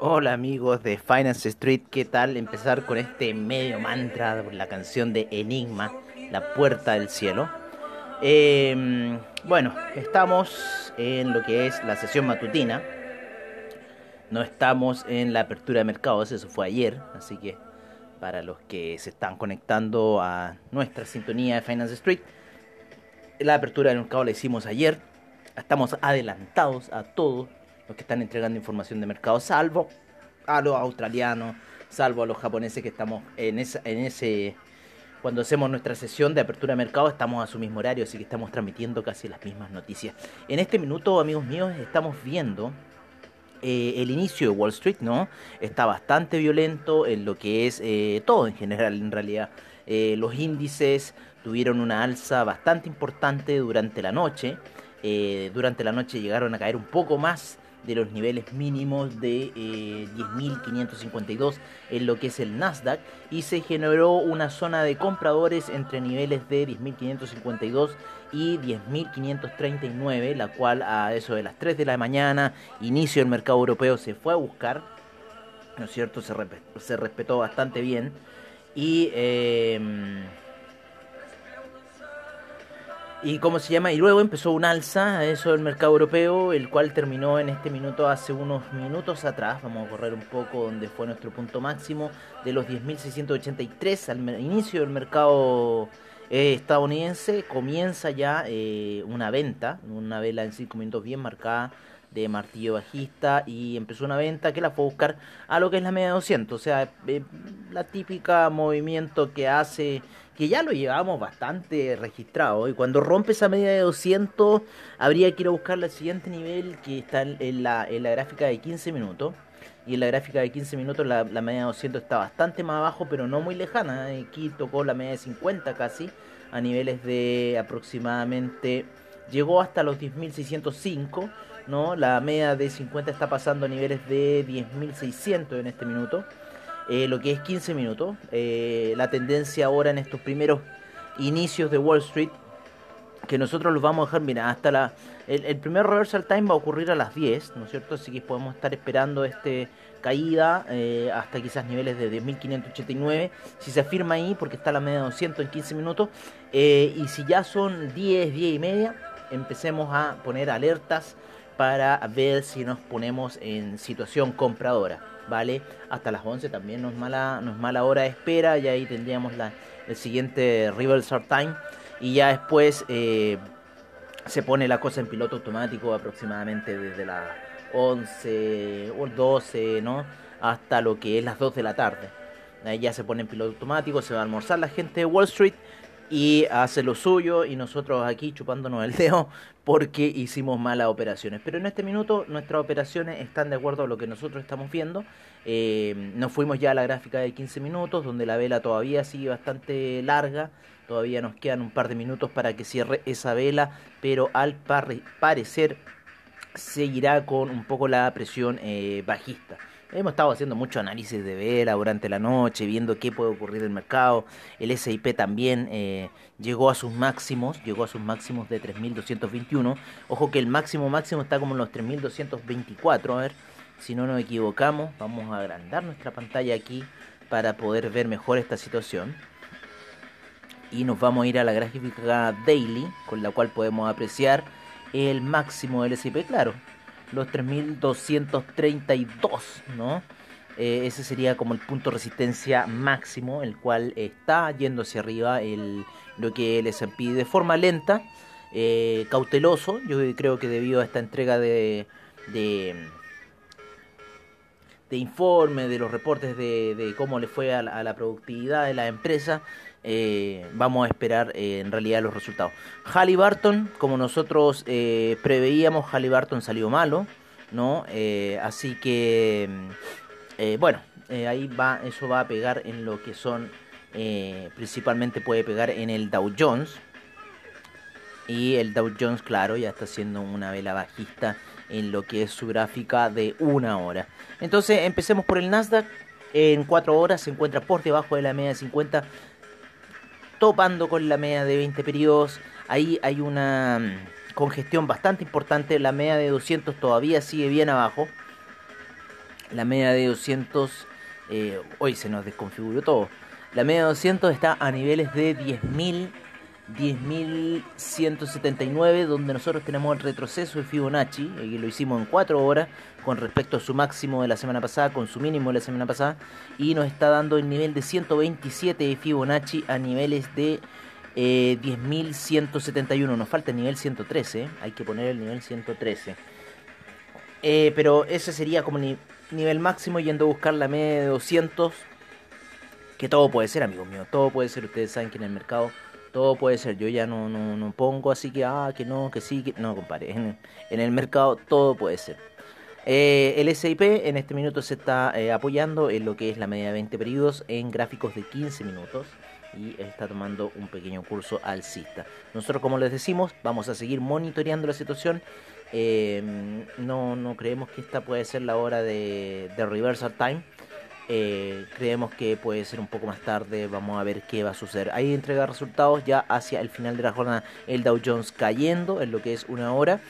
Hola amigos de Finance Street, ¿qué tal empezar con este medio mantra la canción de Enigma, La Puerta del Cielo? Eh, bueno, estamos en lo que es la sesión matutina, no estamos en la apertura de mercados, eso fue ayer, así que para los que se están conectando a nuestra sintonía de Finance Street, la apertura del mercado la hicimos ayer, estamos adelantados a todos los que están entregando información de mercado, salvo a los australianos, salvo a los japoneses que estamos en, esa, en ese... Cuando hacemos nuestra sesión de apertura de mercado estamos a su mismo horario, así que estamos transmitiendo casi las mismas noticias. En este minuto, amigos míos, estamos viendo eh, el inicio de Wall Street, ¿no? Está bastante violento en lo que es eh, todo en general, en realidad. Eh, los índices tuvieron una alza bastante importante durante la noche. Eh, durante la noche llegaron a caer un poco más de los niveles mínimos de eh, 10.552 en lo que es el Nasdaq y se generó una zona de compradores entre niveles de 10.552 y 10.539, la cual a eso de las 3 de la mañana, inicio del mercado europeo, se fue a buscar, ¿no es cierto? Se, respe- se respetó bastante bien y... Eh, y cómo se llama y luego empezó un alza eso del mercado europeo el cual terminó en este minuto hace unos minutos atrás. Vamos a correr un poco donde fue nuestro punto máximo de los 10.683 al inicio del mercado eh, estadounidense. Comienza ya eh, una venta una vela en 5 minutos bien marcada de martillo bajista y empezó una venta que la fue a buscar a lo que es la media 200 o sea eh, la típica movimiento que hace que ya lo llevamos bastante registrado y cuando rompe esa media de 200 habría que ir a buscar el siguiente nivel que está en la, en la gráfica de 15 minutos. Y en la gráfica de 15 minutos la, la media de 200 está bastante más abajo pero no muy lejana aquí tocó la media de 50 casi a niveles de aproximadamente llegó hasta los 10.605 ¿no? la media de 50 está pasando a niveles de 10.600 en este minuto eh, lo que es 15 minutos. Eh, la tendencia ahora en estos primeros inicios de Wall Street, que nosotros los vamos a dejar, mira, hasta la... El, primer reversal time va a ocurrir a las 10, ¿no es cierto? Así que podemos estar esperando este caída eh, hasta quizás niveles de 10.589. Si se afirma ahí, porque está la media de 200 en 15 minutos. y si ya son 10, 10 y media, empecemos a poner alertas para ver si nos ponemos en situación compradora, ¿vale? Hasta las 11 también no es mala, no es mala hora de espera, y ahí tendríamos la, el siguiente reversal time y ya después eh, se pone la cosa en piloto automático aproximadamente desde las 11 o 12, ¿no? Hasta lo que es las 2 de la tarde. Ahí ya se pone en piloto automático, se va a almorzar la gente de Wall Street y hace lo suyo y nosotros aquí chupándonos el dedo porque hicimos malas operaciones. Pero en este minuto nuestras operaciones están de acuerdo a lo que nosotros estamos viendo. Eh, nos fuimos ya a la gráfica de 15 minutos donde la vela todavía sigue bastante larga. Todavía nos quedan un par de minutos para que cierre esa vela, pero al par- parecer seguirá con un poco la presión eh, bajista. Hemos estado haciendo mucho análisis de vela durante la noche, viendo qué puede ocurrir en el mercado. El SIP también eh, llegó a sus máximos, llegó a sus máximos de 3.221. Ojo que el máximo máximo está como en los 3.224. A ver, si no nos equivocamos, vamos a agrandar nuestra pantalla aquí para poder ver mejor esta situación. Y nos vamos a ir a la gráfica daily, con la cual podemos apreciar el máximo del SIP, claro, los 3232, ¿no? Eh, ese sería como el punto de resistencia máximo, el cual está yendo hacia arriba el, lo que el S&P de forma lenta, eh, cauteloso. Yo creo que debido a esta entrega de, de de informe, de los reportes de, de cómo le fue a la, a la productividad de la empresa, eh, vamos a esperar eh, en realidad los resultados. Halliburton, como nosotros eh, preveíamos, Halliburton salió malo, ¿no? Eh, así que, eh, bueno, ahí va, eso va a pegar en lo que son, principalmente puede pegar en el Dow Jones. Y el Dow Jones, claro, ya está haciendo una vela bajista en lo que es su gráfica de una hora. Entonces, empecemos por el Nasdaq. En 4 horas se encuentra por debajo de la media de 50, topando con la media de 20 periodos. Ahí hay una mm, congestión bastante importante. La media de 200 todavía sigue bien abajo. La media de 200, eh, hoy se nos desconfiguró todo. La media de 200 está a niveles de 10.000, 10.179, donde nosotros tenemos el retroceso de Fibonacci, y lo hicimos en 4 horas con respecto a su máximo de la semana pasada, con su mínimo de la semana pasada, y nos está dando el nivel de 127 de Fibonacci a niveles de eh, 10.171. Nos falta el nivel 113, ¿eh? hay que poner el nivel 113. Eh, pero ese sería como ni nivel máximo yendo a buscar la media de 200. Que todo puede ser, amigos míos. Todo puede ser. Ustedes saben que en el mercado todo puede ser. Yo ya no, no, no pongo así que, ah, que no, que sí, que no, compadre. En, el mercado todo puede ser. Eh, el SIP en este minuto se está eh, apoyando en lo que es la media de 20 periodos en gráficos de 15 minutos y está tomando un pequeño curso alcista. Nosotros, como les decimos, vamos a seguir monitoreando la situación. Eh, no, no creemos que esta puede ser la hora de, de reversal time. Eh, creemos que puede ser un poco más tarde. Vamos a ver qué va a suceder. Ahí entrega resultados ya hacia el final de la jornada. El Dow Jones cayendo en lo que es una hora.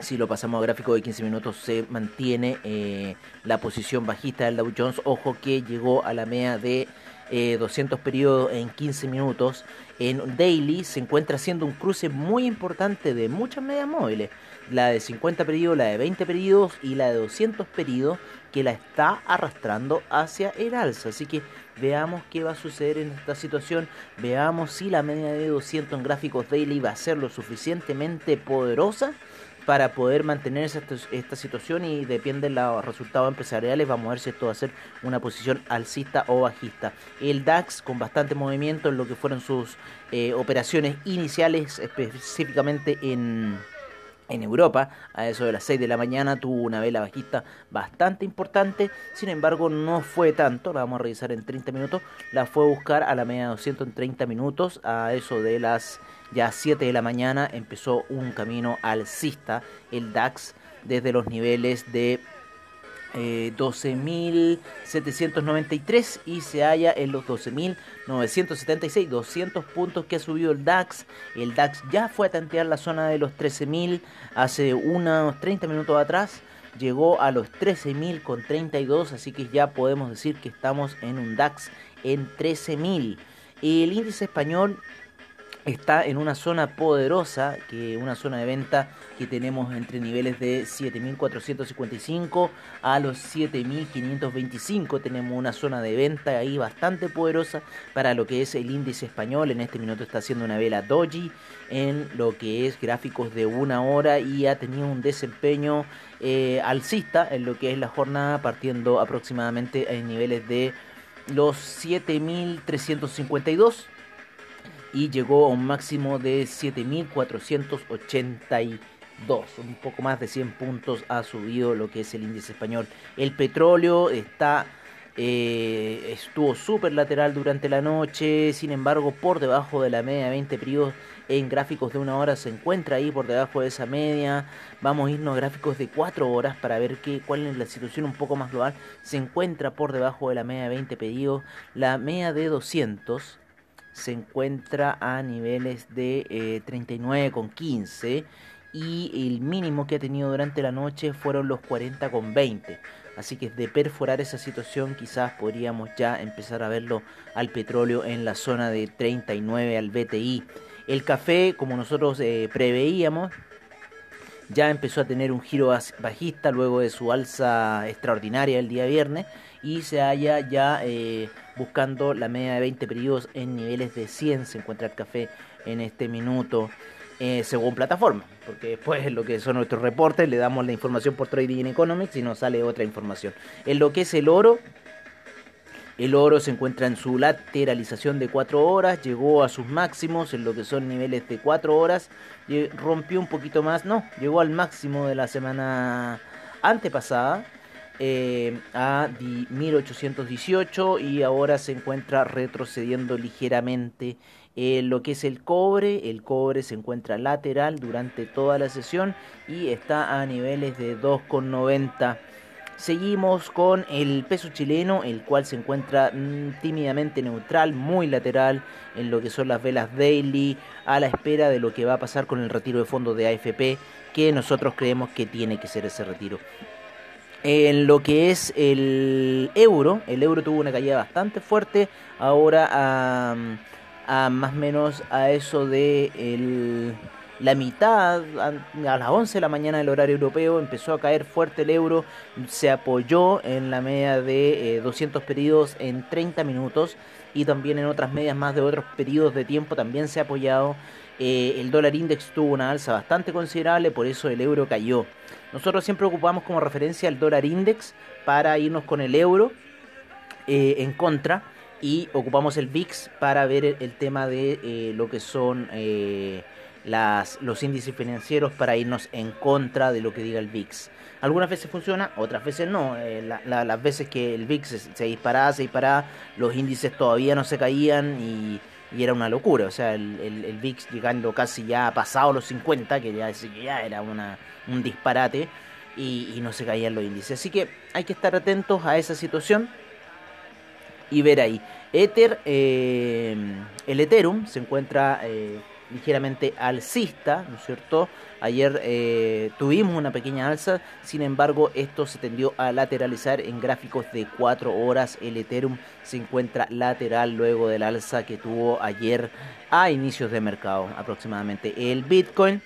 Si lo pasamos a gráfico de 15 minutos, se mantiene eh, la posición bajista del Dow Jones. Ojo que llegó a la media de eh, 200 periodos en 15 minutos. En daily se encuentra haciendo un cruce muy importante de muchas medias móviles. La de 50 periodos, la de 20 periodos y la de 200 periodos que la está arrastrando hacia el alza. Así que veamos qué va a suceder en esta situación. Veamos si la media de 200 en gráficos daily va a ser lo suficientemente poderosa para poder mantener esta, esta situación y depende de los resultados empresariales vamos a ver si esto va a ser una posición alcista o bajista. El DAX con bastante movimiento en lo que fueron sus eh, operaciones iniciales específicamente en en Europa, a eso de las 6 de la mañana, tuvo una vela bajista bastante importante, sin embargo no fue tanto, la vamos a revisar en 30 minutos, la fue a buscar a la media de 200 en 30 minutos, a eso de las ya 7 de la mañana empezó un camino alcista, el DAX desde los niveles de eh, 12.793 y se halla en los 12.976, 200 puntos que ha subido el DAX. El DAX ya fue a tantear la zona de los 13.000 hace unos 30 minutos atrás. Llegó a los 13.000 con 32, así que ya podemos decir que estamos en un DAX en 13.000. El índice español está en una zona poderosa, que una zona de venta que tenemos entre niveles de 7.455 a los 7.525. Tenemos una zona de venta ahí bastante poderosa para lo que es el índice español. En este minuto está haciendo una vela doji en lo que es gráficos de una hora y ha tenido un desempeño eh, alcista en lo que es la jornada, partiendo aproximadamente en niveles de los 7.352 y llegó a un máximo de 7.482. Un poco más de 100 puntos ha subido lo que es el índice español. El petróleo está eh, estuvo súper lateral durante la noche, sin embargo por debajo de la media de 20 periodos en gráficos de una hora se encuentra ahí por debajo de esa media. Vamos a irnos a gráficos de 4 horas para ver qué, cuál es la situación un poco más global. Se encuentra por debajo de la media de 20 pedidos. La media de 200 se encuentra a niveles de eh, 39,15 y el mínimo que ha tenido durante la noche fueron los 40,20. Así que de perforar esa situación quizás podríamos ya empezar a verlo al petróleo en la zona de 39 al BTI. El café, como nosotros eh, preveíamos, ya empezó a tener un giro bajista luego de su alza extraordinaria el día viernes y se halla ya eh, buscando la media de 20 periodos en niveles de 100. Se encuentra el café en este minuto. eh, según plataforma, porque después lo que son nuestros reportes le damos la información por Trading Economics y nos sale otra información. En lo que es el oro, el oro se encuentra en su lateralización de 4 horas, llegó a sus máximos en lo que son niveles de 4 horas, rompió un poquito más, no, llegó al máximo de la semana antepasada eh, a 1818 y ahora se encuentra retrocediendo ligeramente en lo que es el cobre. El cobre se encuentra lateral durante toda la sesión y está a niveles de 2,90. Seguimos con el peso chileno, el cual se encuentra mm, tímidamente neutral, muy lateral en lo que son las velas daily, a la espera de lo que va a pasar con el retiro de fondos de AFP, que nosotros creemos que tiene que ser ese retiro. En lo que es el euro, el euro tuvo una caída bastante fuerte, ahora a, más o menos a eso de la mitad, a, las 11 de la mañana del horario europeo, empezó a caer fuerte el euro, se apoyó en la media de 200 eh, periodos en 30 minutos y también en otras medias más de otros periodos de tiempo también se ha apoyado. Eh, el dólar index tuvo una alza bastante considerable, por eso el euro cayó. Nosotros siempre ocupamos como referencia el dólar index para irnos con el euro eh, en contra y ocupamos el VIX para ver el, tema de eh, lo que son eh, los índices financieros para irnos en contra de lo que diga el VIX. Algunas veces funciona, otras veces no. las veces que el VIX se, disparaba, se disparaba, los índices todavía no se caían y, era una locura. O sea, el, el, VIX llegando casi ya pasado los 50, que ya, ya era una, un disparate y, no se caían los índices. Así que hay que estar atentos a esa situación y ver ahí. Ether, eh, el Ethereum se encuentra eh, ligeramente alcista, ¿no es cierto? Ayer eh, tuvimos una pequeña alza, sin embargo esto se tendió a lateralizar en gráficos de 4 horas. El Ethereum se encuentra lateral luego del alza que tuvo ayer a inicios de mercado aproximadamente. El Bitcoin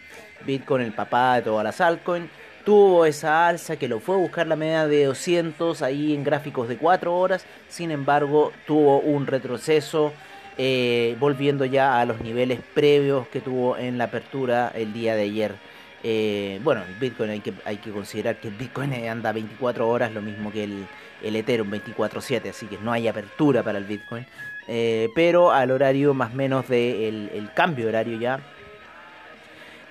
Bitcoin, el papá de todas las altcoins, tuvo esa alza que lo fue a buscar la media de 200 ahí en gráficos de 4 horas, sin embargo tuvo un retroceso eh, volviendo ya a los niveles previos que tuvo en la apertura el día de ayer. Eh, bueno, el Bitcoin hay que, hay que considerar que el Bitcoin anda 24 horas, lo mismo que el, el Ethereum 24/7, así que no hay apertura para el Bitcoin. Eh, pero al horario más o menos del el cambio horario ya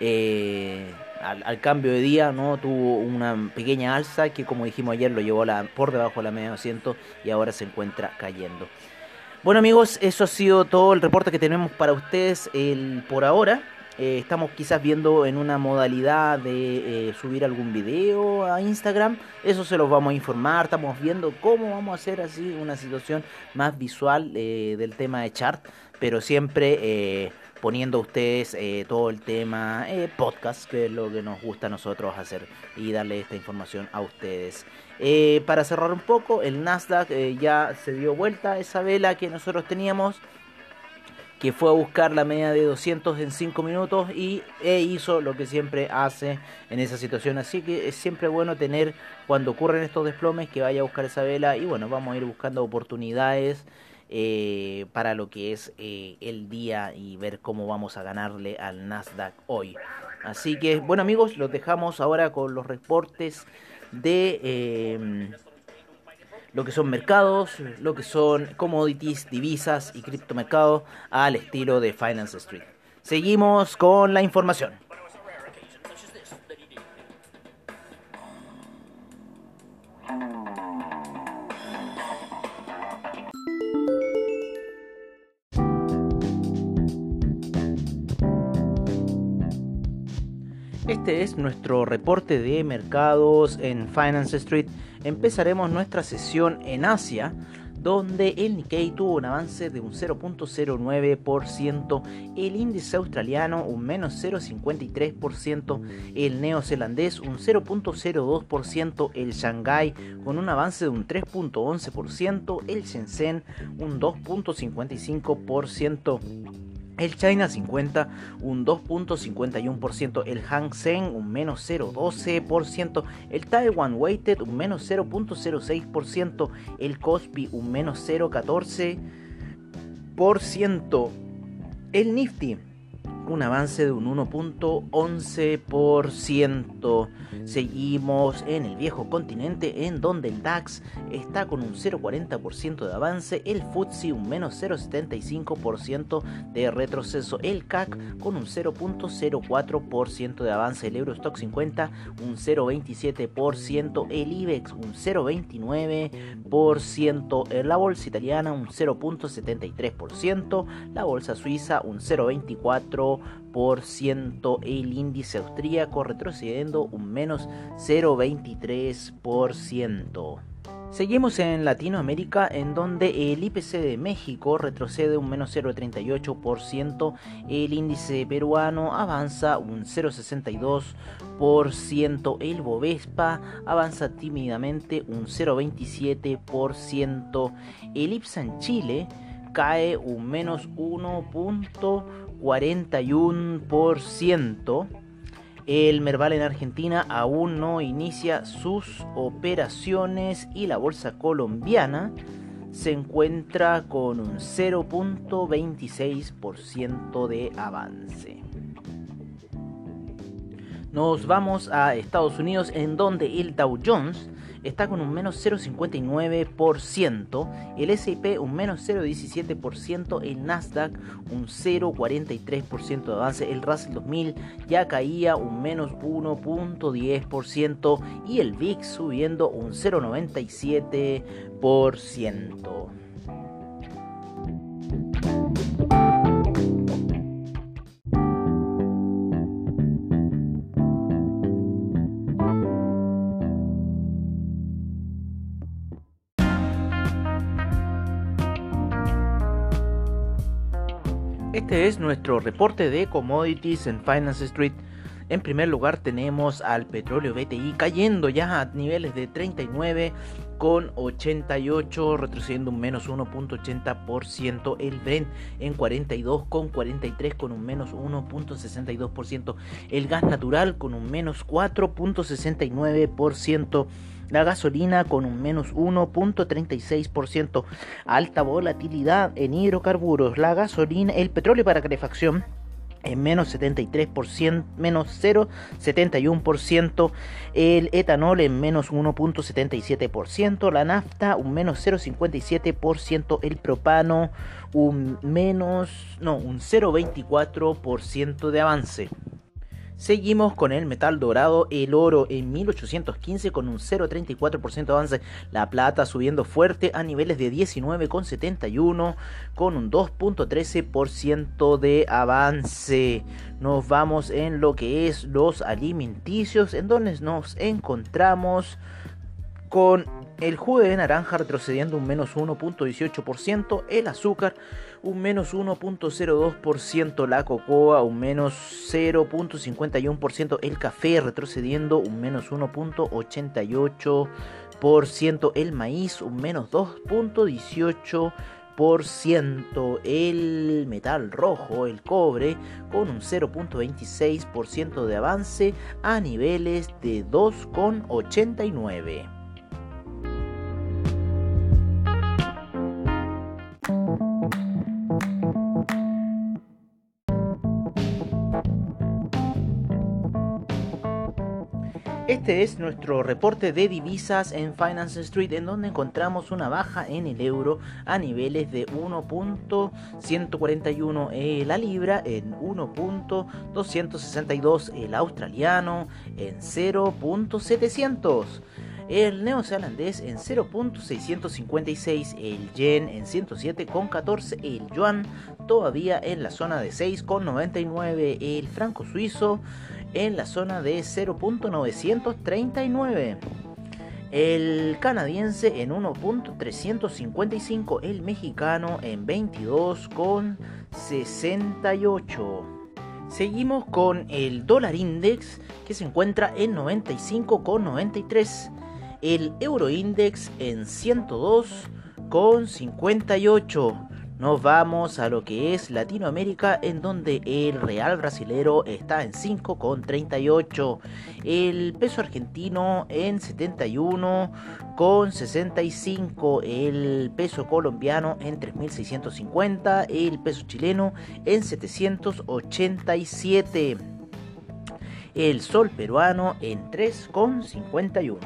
eh, al, cambio de día no tuvo una pequeña alza que como dijimos ayer lo llevó la, por debajo de la media de 200 y ahora se encuentra cayendo. Bueno amigos, eso ha sido todo el reporte que tenemos para ustedes por ahora. Eh, estamos quizás viendo en una modalidad de eh, subir algún video a Instagram. Eso se los vamos a informar. Estamos viendo cómo vamos a hacer así una situación más visual del tema de chart. Pero siempre poniendo ustedes eh, todo el tema eh, podcast, que es lo que nos gusta a nosotros hacer y darle esta información a ustedes. Eh, para cerrar un poco, el Nasdaq ya se dio vuelta esa vela que nosotros teníamos que fue a buscar la media de 200 en 5 minutos y e hizo lo que siempre hace en esa situación. Así que es siempre bueno tener cuando ocurren estos desplomes que vaya a buscar esa vela y bueno, vamos a ir buscando oportunidades eh, para lo que es eh, el día y ver cómo vamos a ganarle al Nasdaq hoy. Así que, bueno amigos, los dejamos ahora con los reportes de eh, lo que son mercados, lo que son commodities, divisas y criptomercados al estilo de Finance Street. Seguimos con la información. Este es nuestro reporte de mercados en Finance Street. Empezaremos nuestra sesión en Asia, donde el Nikkei tuvo un avance de un 0.09%, el índice australiano un menos 0.53%, el neozelandés un 0.02%, el Shanghai con un avance de un 3.11%, el Shenzhen un 2.55%. El China 50 un 2.51%, el Hang Seng un menos 0.12%, el Taiwan Weighted un menos 0.06%, el Cosby un menos 0.14%, el Nifty un avance de un 1.11%. Seguimos en el viejo continente en donde el DAX está con un 0.40% de avance, el FTSE un menos 0.75% de retroceso, el CAC con un 0.04% de avance, el Eurostock 50 un 0.27%, el IBEX un 0.29%, la bolsa italiana un 0.73%, la bolsa suiza un 0.24%, el índice austríaco retrocediendo un menos 0.23%. Seguimos en Latinoamérica en donde el IPC de México retrocede un menos 0,38%, el índice peruano avanza un 0,62%, el Bovespa avanza tímidamente un 0,27%, el IPSA en Chile cae un menos 1.41%, el Merval en Argentina aún no inicia sus operaciones y la bolsa colombiana se encuentra con un 0.26% de avance. Nos vamos a Estados Unidos en donde el Dow Jones está con un menos 0,59%, el S&P un menos 0,17%, el Nasdaq un 0,43% de avance, el Russell 2000 ya caía un menos 1,10% y el VIX subiendo un 0,97%. Este es nuestro reporte de commodities en Finance Street. En primer lugar tenemos al petróleo BTI cayendo ya a niveles de 39 con 88 retrocediendo un menos 1.80%, el Brent en 42 con 43 con un menos 1.62%, el gas natural con un menos 4.69%, la gasolina con un menos 1.36%, alta volatilidad en hidrocarburos, la gasolina, el petróleo para calefacción en menos 73%, menos 0,71%, el etanol en menos 1.77%, la nafta un menos 0,57%, el propano un menos, no, un 0,24% de avance. Seguimos con el metal dorado, el oro en 1815 con un 0,34% de avance, la plata subiendo fuerte a niveles de 19,71 con un 2,13% de avance. Nos vamos en lo que es los alimenticios, en donde nos encontramos con el jugo de naranja retrocediendo un menos 1.18%, el azúcar un menos 1.02%, la cocoa un menos 0.51%, el café retrocediendo un menos 1.88%, el maíz un menos 2.18%, el metal rojo, el cobre, con un 0.26% de avance a niveles de 2,89. Este es nuestro reporte de divisas en Finance Street en donde encontramos una baja en el euro a niveles de 1.141 la libra, en 1.262 el australiano, en 0.700 el neozelandés en 0.656, el yen en 107,14, el yuan todavía en la zona de 6,99, el franco suizo en la zona de 0.939. El canadiense en 1.355, el mexicano en 22,68. Seguimos con el dólar index que se encuentra en 95,93. El euro index en 102,58. Nos vamos a lo que es Latinoamérica en donde el real brasilero está en 5,38, el peso argentino en 71,65, el peso colombiano en 3.650, el peso chileno en 787, el sol peruano en 3,51.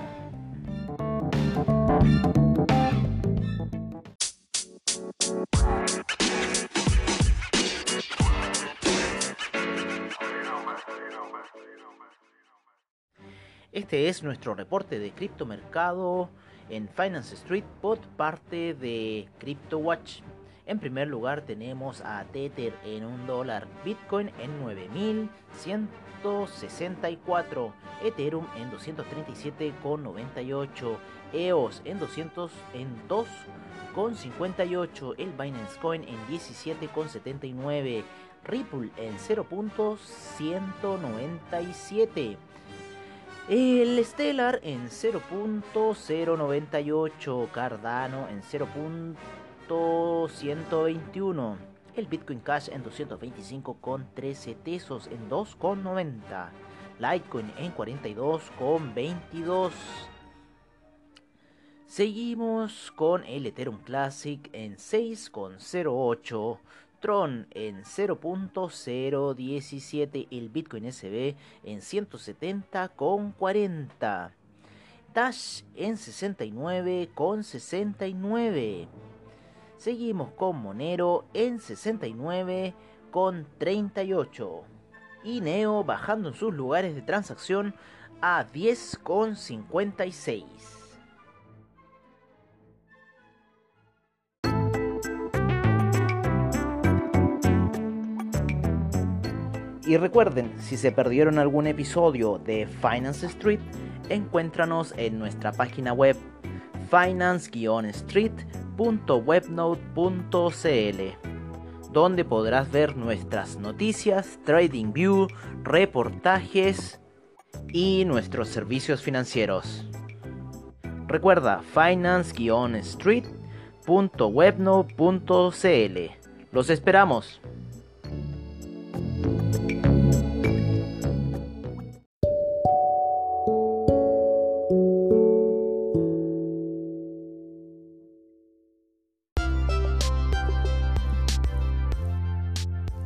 Este es nuestro reporte de criptomercado en Finance Street por parte de CryptoWatch. En primer lugar tenemos a Tether en un dólar, Bitcoin en 9164, Ethereum en 237,98, EOS en 200 en 2,58, el Binance Coin en 17,79, Ripple en 0.197. El Stellar en 0.098, Cardano en 0.121, el Bitcoin Cash en 225,13 pesos en 2,90, Litecoin en 42,22. Seguimos con el Ethereum Classic en 6,08. Tron en 0.017, el Bitcoin SB en 170,40. Dash en 69,69. Seguimos con Monero en 69,38. Y Neo bajando en sus lugares de transacción a 10,56. Y recuerden, si se perdieron algún episodio de Finance Street, encuéntranos en nuestra página web finance-street.webnode.cl, donde podrás ver nuestras noticias, trading view, reportajes y nuestros servicios financieros. Recuerda finance-street.webnode.cl. Los esperamos.